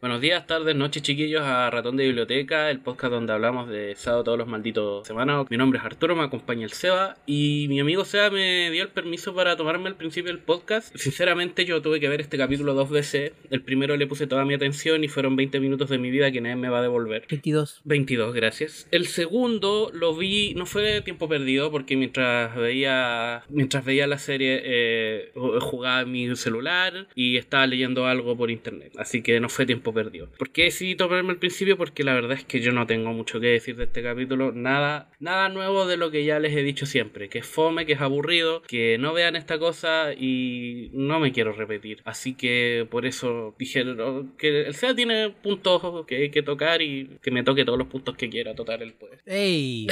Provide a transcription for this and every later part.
Buenos días, tardes, noches, chiquillos, a Ratón de Biblioteca, el podcast donde hablamos de sábado todos los malditos semanas. Mi nombre es Arturo, me acompaña el Seba y mi amigo Seba me dio el permiso para tomarme al principio del podcast. Sinceramente, yo tuve que ver este capítulo dos veces. El primero le puse toda mi atención y fueron 20 minutos de mi vida que nadie me va a devolver. 22. 22, gracias. El segundo lo vi, no fue tiempo perdido porque mientras veía mientras veía la serie eh, jugaba en mi celular y estaba leyendo algo por internet. Así que no fue tiempo perdido. ¿Por qué decidí tomarme al principio? Porque la verdad es que yo no tengo mucho que decir de este capítulo. Nada, nada nuevo de lo que ya les he dicho siempre. Que es fome, que es aburrido, que no vean esta cosa y no me quiero repetir. Así que por eso dije que el SEA tiene puntos que hay que tocar y que me toque todos los puntos que quiera, total el poder. ¡Ey!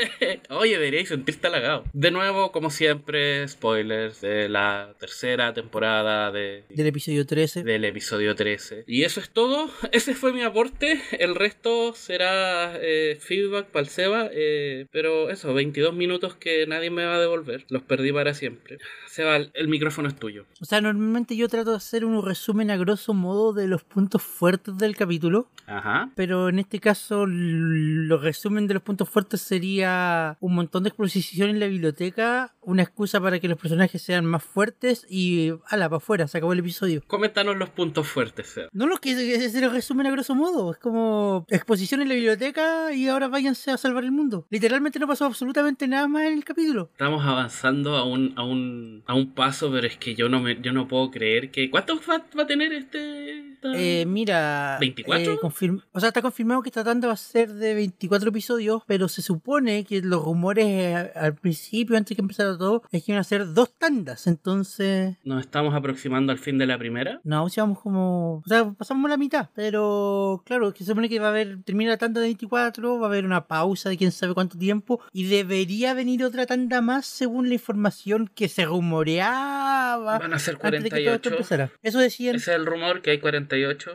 Oye, deberíais sentirte halagado. De nuevo, como siempre, spoilers de la tercera temporada de... Del episodio 13. Del episodio 13. Y eso es todo. Ese fue mi aporte. El resto será eh, feedback para el Seba. Eh, pero eso, 22 minutos que nadie me va a devolver. Los perdí para siempre. Seba, el micrófono es tuyo. O sea, normalmente yo trato de hacer un resumen a grosso modo de los puntos fuertes del capítulo. Ajá. Pero en este caso, los resumen de los puntos fuertes sería un montón de exposición en la biblioteca, una excusa para que los personajes sean más fuertes y ala, para afuera, se acabó el episodio. Coméntanos los puntos fuertes, Seba. No los que se los resumen a grosso modo. Es como exposición en la biblioteca y ahora váyanse a salvar el mundo. Literalmente no pasó absolutamente nada más en el capítulo. Estamos avanzando a un, a un, a un paso, pero es que yo no me, yo no puedo creer que. ¿Cuánto va, a tener este? Eh, mira. ¿24? Eh, o sea, está confirmado que esta tanda va a ser de 24 episodios, pero se supone que los rumores eh, al principio, antes que empezara todo, es que iban a ser dos tandas. Entonces. ¿Nos estamos aproximando al fin de la primera? No, si vamos como. O sea, pasamos la mitad. Pero claro, que se supone que va a haber, termina la tanda de 24, va a haber una pausa de quién sabe cuánto tiempo y debería venir otra tanda más según la información que se rumoreaba. Van a ser 48. Eso decían. Ese es el rumor que hay 48.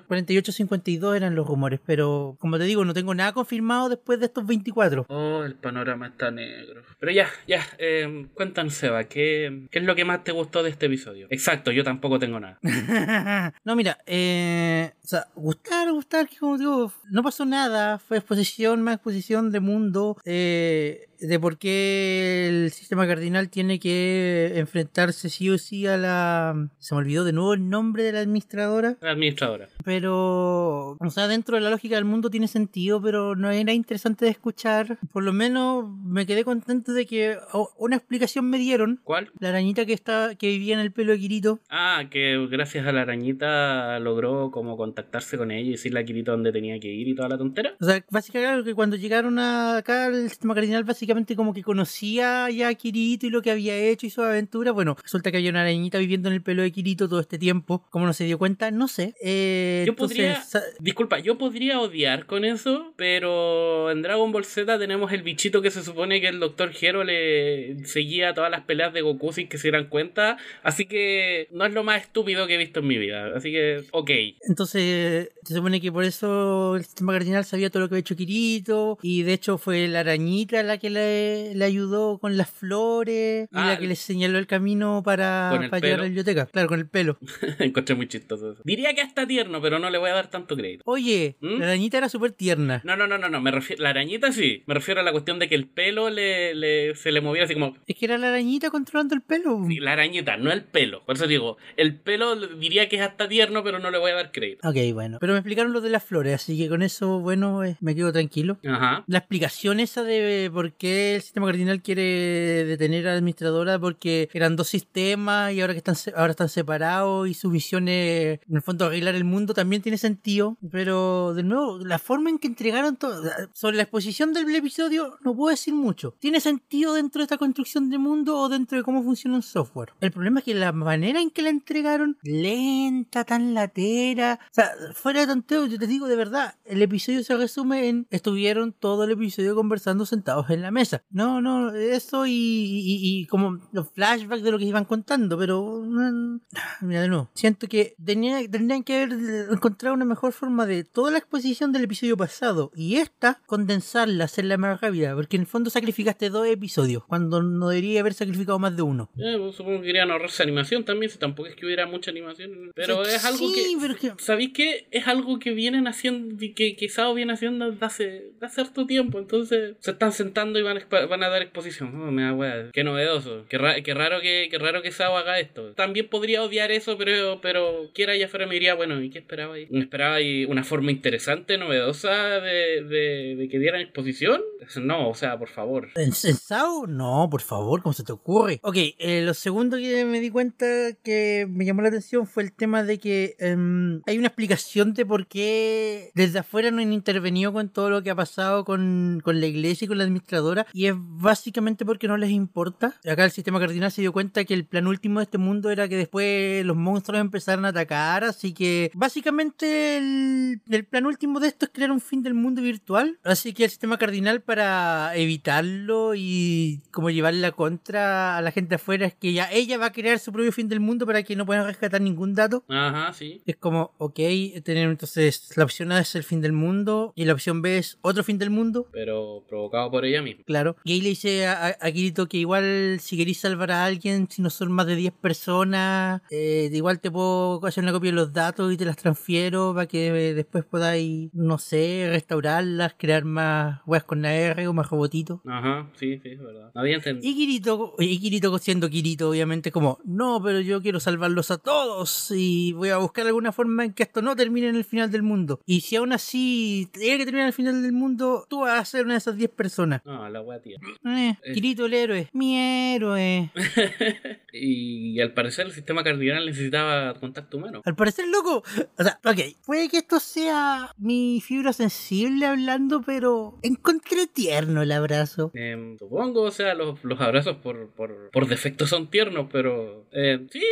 48, 52 eran los rumores, pero como te digo, no tengo nada confirmado después de estos 24. Oh, el panorama está negro. Pero ya, ya, eh, cuéntanos, Seba, ¿qué, ¿qué es lo que más te gustó de este episodio? Exacto, yo tampoco tengo nada. no, mira, eh, o sea, gustar, gustar, que como digo, no pasó nada, fue exposición, más exposición de mundo, eh, de por qué el sistema cardinal tiene que enfrentarse sí o sí a la... Se me olvidó de nuevo el nombre de la administradora. La administradora. Pero, o sea, dentro de la lógica del mundo tiene sentido, pero no era interesante de escuchar. Por lo menos me quedé contento de que una explicación me dieron. ¿Cuál? La arañita que, está, que vivía en el pelo de Kirito. Ah, que gracias a la arañita logró como contactarse con ella y decirle a Kirito dónde tenía que ir y toda la tontera. O sea, básicamente que cuando llegaron acá el sistema cardinal básicamente como que conocía ya a Kirito y lo que había hecho y su aventura. Bueno, resulta que había una arañita viviendo en el pelo de Kirito todo este tiempo. ¿Cómo no se dio cuenta? No sé. Eh, yo podría. Disculpa, yo podría odiar con eso, pero en Dragon Ball Z tenemos el bichito que se supone que el Dr. Hero le seguía todas las peleas de Goku sin que se dieran cuenta. Así que no es lo más estúpido que he visto en mi vida. Así que, ok. Entonces, se supone que por eso el sistema cardinal sabía todo lo que había hecho Kirito. Y de hecho fue la arañita la que le, ayudó con las flores y la ah, que le señaló el camino para, para llegar a la biblioteca. Claro, con el pelo. Encontré muy chistoso eso. Diría que hasta tierno, pero no le voy a dar tanto crédito. Oye, ¿Mm? la arañita era súper tierna. No, no, no, no, no. Me refiero, la arañita sí. Me refiero a la cuestión de que el pelo le, se le movía así como. Es que era la arañita controlando el pelo. Sí, la arañita, no el pelo. Por eso digo, el pelo diría que es hasta tierno, pero no le voy a dar crédito. Ok, bueno. Pero me explicaron lo de las flores, así que con eso, bueno, eh, me quedo tranquilo. Ajá. La explicación esa de por qué el sistema cardinal quiere detener a la administradora porque eran dos sistemas y ahora que están ahora están separados y su misión es en el fondo arreglar el mundo también tiene sentido. Pero de nuevo la forma en que entregaron todo sobre la exposición del episodio no puedo decir mucho. Tiene sentido dentro de esta construcción de mundo o dentro de cómo funciona un software el problema es que la manera en que la entregaron lenta tan latera o sea fuera de tanteo yo te digo de verdad el episodio se resume en estuvieron todo el episodio conversando sentados en la mesa mesa. No, no, eso y, y, y como los flashbacks de lo que iban contando, pero mm, mira de nuevo, siento que tenía, tendrían que haber encontrado una mejor forma de toda la exposición del episodio pasado y esta condensarla, hacerla más rápida, porque en el fondo sacrificaste dos episodios cuando no debería haber sacrificado más de uno. Eh, pues, supongo que querían ahorrarse animación también, si tampoco es que hubiera mucha animación. Pero Sí, es algo que, pero que- ¿Sabéis qué? Es algo que vienen haciendo, que, que Sao viene haciendo desde hace, desde hace harto tiempo. Entonces se están sentando y van a, van a dar exposición. Oh, me da wea. Qué novedoso. Qué, ra- qué raro que, qué raro que Sao haga esto. También podría odiar eso, pero, pero quiera ya fuera me diría, bueno, ¿y qué esperaba ahí? ¿Esperaba ahí una forma interesante, novedosa de, de, de que dieran exposición? No, o sea, por favor. ¿En, en Sao? No, por favor, ¿cómo se te ocurre? Ok, eh, lo segundo que me di cuenta que me llamó la atención fue el tema de que em, hay una explicación de por qué desde afuera no han intervenido con todo lo que ha pasado con, con la iglesia y con la administradora y es básicamente porque no les importa. Acá el sistema cardinal se dio cuenta que el plan último de este mundo era que después los monstruos empezaran a atacar, así que básicamente el, el plan último de esto es crear un fin del mundo virtual, así que el sistema cardinal para evitarlo y como llevarle la contra a la gente afuera es que ya ella va a crear su propio fin del mundo para que no puedan rescatar ningún dato. Ajá, sí. Es como, ok, tener entonces la opción A es el fin del mundo y la opción B es otro fin del mundo. Pero provocado por ella misma. Claro. Y ahí le dice a, a- Kirito que igual si queréis salvar a alguien, si no son más de 10 personas, eh, igual te puedo hacer una copia de los datos y te las transfiero para que eh, después podáis, no sé, restaurarlas, crear más weas con la R o más robotitos. Ajá, sí, sí, es verdad. No había entendido. Y Kirito, y Kirito siendo Kirito, obviamente, como, no, pero yo quiero salvarlos a todos y voy a buscar alguna forma en que esto no termine en el final del mundo. Y si aún así tiene que terminar en el final del mundo, tú vas a ser una de esas 10 personas. No, la wea tía. Eh, Eh. Kirito el héroe, mi héroe. y, al parecer el sistema cardinal necesitaba contacto humano. Al parecer, loco, o sea, ok, puede que esto sea mi fibra sensible hablando, pero encontré tierno el abrazo. Em, supongo, o sea, los, los abrazos por, por, por defecto son tiernos, pero... em, sí,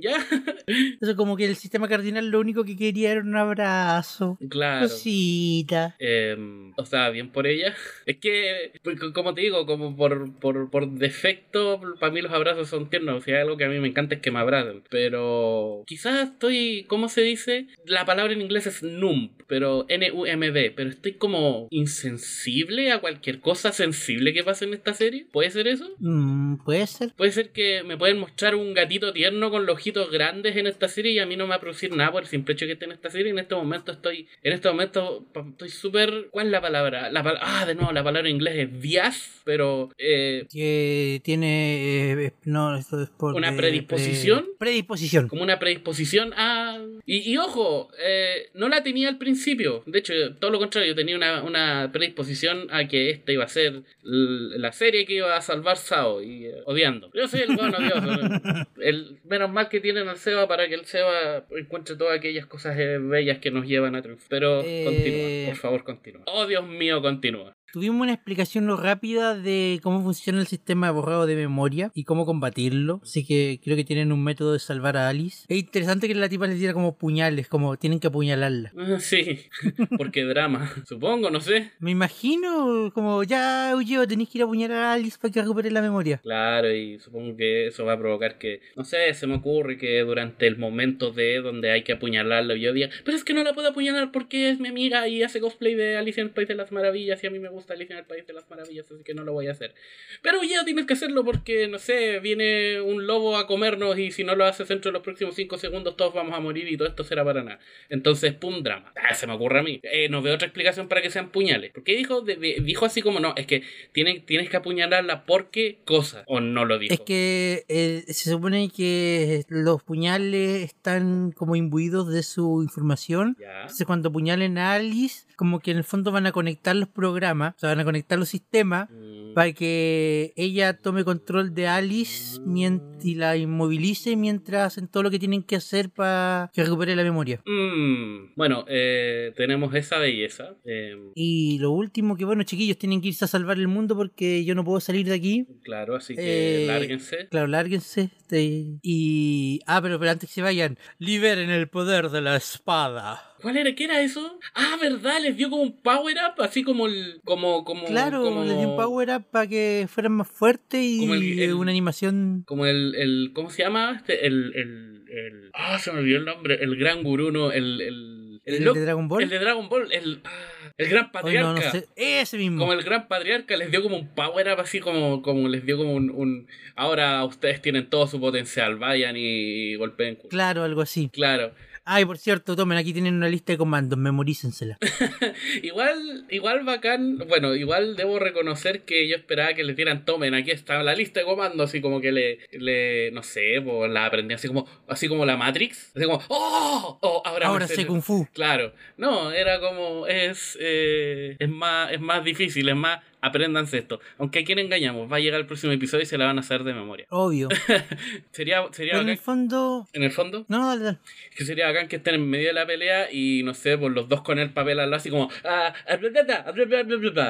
ya. Eso como que el sistema cardinal lo único que quería era un abrazo. claro. Cosita. Em, o sea, bien por ella. Es que, pues, co- como te digo, como por, por, por defecto, para mí los abrazos son tiernos. O sea, algo que a mí me encanta es que me abracen. Pero quizás estoy, ¿cómo se dice? La palabra en inglés es numb, pero N-U-M-B. Pero estoy como insensible a cualquier cosa sensible que pase en esta serie. ¿Puede ser eso? Mm, puede ser. Puede ser que me pueden mostrar un gatito tierno con los ojitos grandes en esta serie y a mí no me va a producir nada por el simple hecho que esté en esta serie. En este momento estoy, en este momento estoy súper, ¿cuál es la palabra? La pal- ah, de nuevo, la palabra en inglés es bias, pero eh, Que tiene. eh, no, esto es por. ¿Una predisposición? pre- predisposición. como una predisposición a... Y, y ojo, eh, no la tenía al principio. De hecho, todo lo contrario, yo tenía una, una predisposición a que esta iba a ser la serie que iba a salvar Sao y odiando. Yo soy el bueno Dios. el, menos mal que tienen al Seba para que el Seba encuentre todas aquellas cosas eh, bellas que nos llevan a triunfar. Pero Eh, continúa, por favor, continúa. Oh, Dios mío, continúa. Tuvimos una explicación rápida de cómo funciona el sistema de borrado de memoria y cómo combatirlo. Así que creo que tienen un método de salvar a Alice. Es interesante que la tipa les diera como puñales, como tienen que apuñalarla. Ah, Sí, porque drama. Supongo, no sé. Me imagino como ya huyó, tenéis que ir a apuñalar a Alice para que recupere la memoria. Claro, y supongo que eso va a provocar que, no sé, se me ocurre que durante el momento de donde hay que apuñalarlo, yo diga, pero es que no la puedo apuñalar porque es mi amiga y hace cosplay de Alicia en el País de las Maravillas y a mí me gusta Alicia en el País de las Maravillas, así que no lo voy a hacer. Pero ya tienes que hacerlo porque, no sé, viene un lobo a comernos y si no lo haces dentro de los próximos 5 segundos todos vamos a morir y todo esto será para nada. Entonces, pum, drama. Ah, se me ocurre a mí. Eh, no veo otra explicación para que sean puñales. ¿Por qué dijo, de- de- dijo así como no? Es que tiene- tienes que apuñalarla porque cosa. O no lo dijo. Es que eh, se supone que los puñales están como imbuidos de su información. Ya. Entonces cuando apuñalen a Alice, como que en el fondo van a conectar los programas, o sea, van a conectar los sistemas Mm, para que ella tome control de Alice y la inmovilice mientras hacen todo lo que tienen que hacer para que recupere la memoria. mm, bueno, eh, tenemos esa belleza. Eh, Y lo último que, bueno, chiquillos, tienen que irse a salvar el mundo porque yo no puedo salir de aquí. claro, así que Eh, lárguense. Claro, lárguense. este, y. Ah, pero, pero antes que se vayan, liberen el poder de la espada. ¿Cuál era? ¿Qué era eso? Ah, ¿verdad? Les dio como un power up, así como el. Como, como, Claro, como, les dio un power up para que fueran más fuertes y Como el- el- una animación. Como el, el. ¿Cómo se llama? Este, el. el, el ah, se me olvidó el nombre. El gran gurú, ¿no? El. El, ¿El de Dragon Ball? El de Dragon Ball. El. ah, el gran patriarca. no, no sé. Ese mismo. Como el gran patriarca les dio como un power up así como, como les dio como un, un ahora ustedes tienen todo su potencial, vayan y golpeen. Claro, algo así. Claro. Ay, por cierto, tomen, aquí tienen una lista de comandos, memorícensela. Igual, igual bacán, bueno, igual debo reconocer que yo esperaba que les dieran tomen, aquí está la lista de comandos, así como que le, le no sé, pues la aprendí así como, así como la Matrix, así como, ¡oh! oh ahora, Ahora sé Kung Fu. Claro, no, era como, es, eh, es, más, es más difícil, es más, apréndanse esto. Aunque a quien engañamos, va a llegar el próximo episodio y se la van a hacer de memoria. Obvio. sería sería Pero bacán. en el fondo. ¿En el fondo? No, no, dale, dale. Que sería bacán que estén en medio de la pelea y no sé, por los dos con el papel al lado, así como.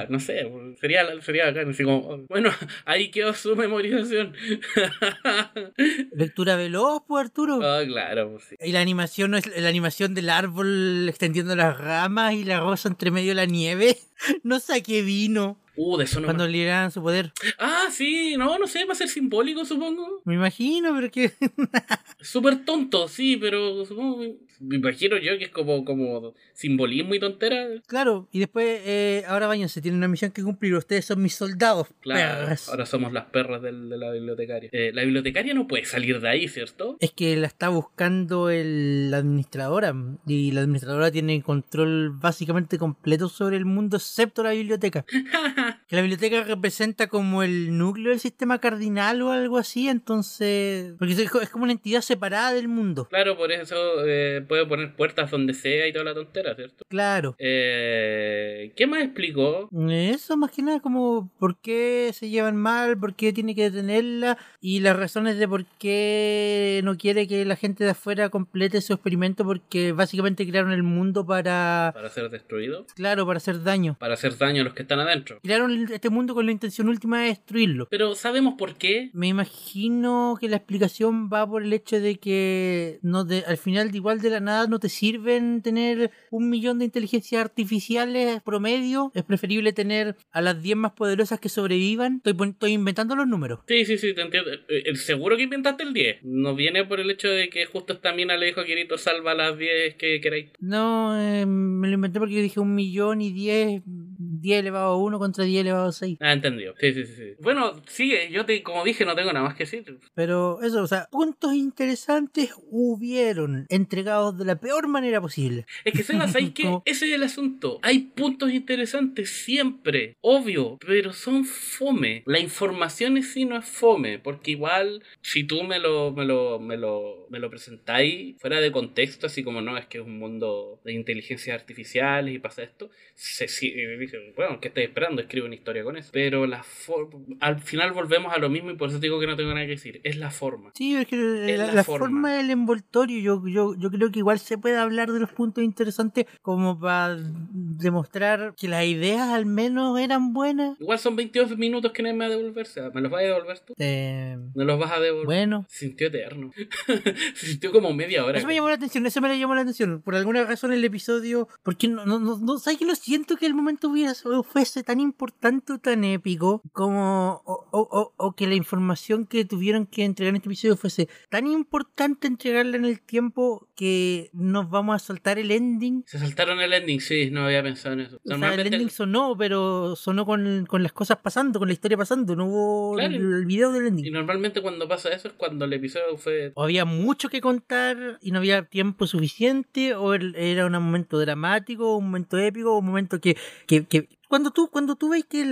No sé, pues, sería, sería bacán, así como. Bueno, ahí quedó su memorización. Lectura veloz, pues Arturo. Oh, claro, pues sí. Y la animación no es la animación del árbol extendiendo las ramas y la rosa entre medio de la nieve. No saqué vino. Uh, de eso no le su poder. Ah, sí, no, no sé, va a ser simbólico, supongo. Me imagino, pero que. Súper tonto, sí, pero supongo, me imagino yo que es como, como simbolismo y tontera. Claro, y después, eh, ahora váyanse, tienen una misión que cumplir. Ustedes son mis soldados. Claro, perras. ahora somos las perras del- de la bibliotecaria. Eh, la bibliotecaria no puede salir de ahí, ¿cierto? Es que la está buscando el, la administradora. Y la administradora tiene control básicamente completo sobre el mundo, excepto la biblioteca. que la biblioteca representa como el núcleo del sistema cardinal o algo así. Entonces. Porque es co- es como una entidad separada del mundo. Claro, por eso eh, puede poner puertas donde sea y toda la tontera, ¿cierto? Claro. Eh, ¿Qué más explicó? Eso más que nada como por qué se llevan mal, por qué tiene que detenerla y las razones de por qué no quiere que la gente de afuera complete su experimento porque básicamente crearon el mundo para, ¿Para ser destruido? claro, para hacer daño. ¿Para hacer daño a los que están adentro? Crearon este mundo con la intención última de destruirlo. Pero ¿sabemos por qué? Me imagino que la explicación va por el hecho de que no te- al final de igual de la nada no te sirven tener un millón de inteligencias artificiales promedio. Es preferible tener a las 10 más poderosas que sobrevivan. Estoy, estoy inventando los números. Sí, sí, sí, te entiendo. Eh, eh, Seguro que inventaste el 10. No viene por el hecho de que justo esta mina le dijo a Kirito salva las 10 que queráis. No, eh, me lo inventé porque yo dije un millón y 10, 10 elevado a 1 contra 10 elevado a 6. Ah, entendido. Sí, sí, sí, sí. Bueno, sigue. Yo te, como dije, no tengo nada más que decir. Pero eso, o sea, puntos interesantes hubieron entregados de la peor manera posible. Es que Sebas, ¿sabes qué? Ese es el asunto. Hay puntos interesantes siempre, obvio, pero son fome. La información en sí no es fome, porque igual, si tú me lo, me lo, me lo, me lo presentáis fuera de contexto, así como no, es que es un mundo de inteligencias artificiales y pasa esto, se, sí, eh, dice, bueno, ¿qué estoy esperando? Escribo una historia con eso. Pero la al final volvemos a lo mismo y por eso digo que no tengo nada que decir. Es la forma. Sí, es que Es la, la forma. forma. del envoltorio, yo, yo, yo creo que igual se puede hablar de los puntos interesantes como para demostrar que las ideas al menos eran buenas. Igual son 22 minutos que nadie me va a devolver. Seba. ¿Me los vas a devolver tú? Eh, ¿Me los vas a devolver? bueno, Se sintió eterno. Se sintió como media hora. eso me llamó la atención, eso me llamó la atención. Por alguna razón el episodio, porque no, no, no, no ¿sabes que lo siento que el momento hubiera fuese tan importante o tan épico como, o, o- o- que la información que tuvieron que entregar en este episodio fuese tan importante entregarla en el tiempo que nos vamos a soltar el ending. Se saltaron el ending, sí, no había pensado en eso. O sea, el ending sonó, pero sonó con, con las cosas pasando, con la historia pasando, no hubo Claro. el, el video del y ending. normalmente cuando pasa eso es cuando el episodio fue... O había mucho que contar y no había tiempo suficiente, o el- era un momento dramático, un momento épico, un momento que, que, que- cuando tú, cuando tú ves que el-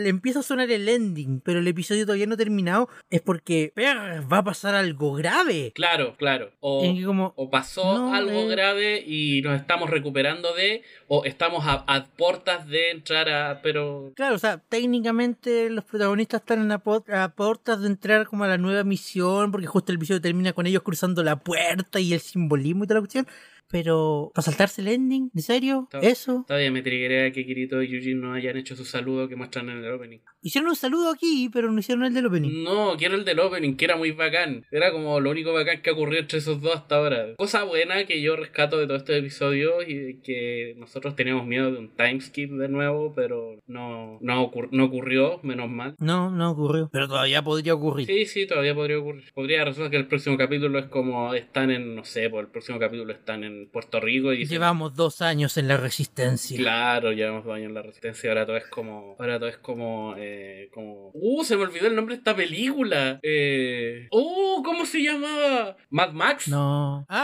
el- empieza a sonar el ending, pero el episodio todavía no ha terminado, es porque "Perra, va a pasar algo grave. Claro, claro. O, como, o pasó No, algo eh. grave y nos estamos recuperando de... O estamos a, a puertas de entrar a... Pero... Claro, o sea, técnicamente los protagonistas están a, a puertas de entrar como a la nueva misión, porque justo el episodio termina con ellos cruzando la puerta y el simbolismo y toda la cuestión. Pero ¿para saltarse el ending? ¿En serio? ¿Eso? Todavía me triguea que Kirito y Eugene no hayan hecho su saludo que muestran en el opening. Hicieron un saludo aquí, pero no hicieron el del opening. No, quiero el del opening, que era muy bacán. Era como lo único bacán que ocurrió entre esos dos hasta ahora. Cosa buena que yo rescato de todos estos episodios y que nosotros teníamos miedo de un timeskip de nuevo, pero no, no, ocur- no ocurrió, menos mal. No, no ocurrió. Pero todavía podría ocurrir. Sí, sí, todavía podría ocurrir. Podría resultar que el próximo capítulo es como están en, no sé, pues el próximo capítulo están en Puerto Rico y Llevamos dos años en la resistencia. Claro, llevamos dos años en la resistencia, ahora todo es como. Ahora todo es como. Eh, como. Uh, se me olvidó el nombre de esta película. Eh. Uh, ¿cómo se llamaba? Mad Max. No.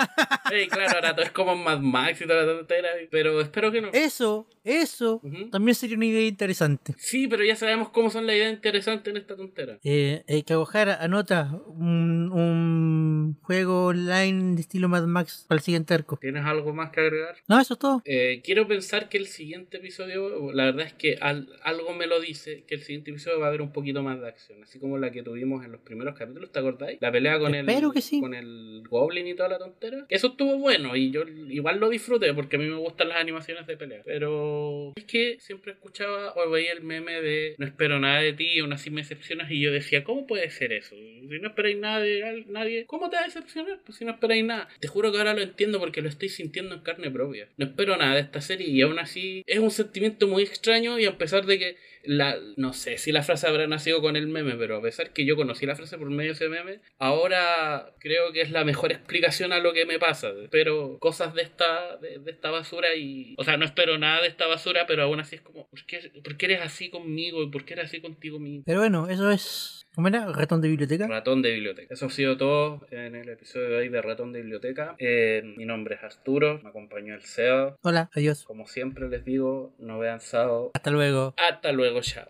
Eh, claro, ahora todo es como Mad Max y toda la tontera. Pero espero que no. eso, eso también sería una idea interesante. Sí, pero ya sabemos cómo son las ideas interesantes en esta tontera. Eh, eh, Kawahara, anota un, un juego online de estilo Mad Max para el siguiente arco. ¿Tienes algo más que agregar? No, eso es todo. Eh, quiero pensar que el siguiente episodio, la verdad es que al- algo me lo dice, que el siguiente episodio va a haber un poquito más de acción, así como la que tuvimos en los primeros capítulos, ¿te acordáis? La pelea con Espero el que sí. con el Goblin y toda la tontera. Eso estuvo bueno y yo igual lo disfruté porque a mí me gustan las animaciones de pelea. Pero es que siempre escuchaba o veía el meme de no espero nada de ti, aún así me decepcionas y yo decía, ¿cómo puede ser eso? Si no esperáis nada de nadie, ¿cómo te va a decepcionar? Pues si no esperáis nada. Te juro que ahora lo entiendo porque lo estoy sintiendo en carne propia. No espero nada de esta serie y aún así es un sentimiento muy extraño y a pesar de que la, no sé si la frase habrá nacido con el meme, pero a pesar que yo conocí la frase por medio de ese meme, ahora creo que es la mejor explicación a lo que me pasa. Espero cosas de esta, de, de esta basura y, o sea, no espero nada de esta basura, pero aún así es como, ¿por qué, por qué eres así conmigo y por qué eres así contigo mismo? Pero bueno, eso es. ¿Cómo era? ¿Ratón de biblioteca? Ratón de biblioteca. Eso ha sido todo en el episodio de hoy de Ratón de biblioteca. Eh, mi nombre es Arturo, me acompañó el CEO. Hola, adiós. Como siempre les digo, no vean Sao. Hasta luego. Hasta luego, English House.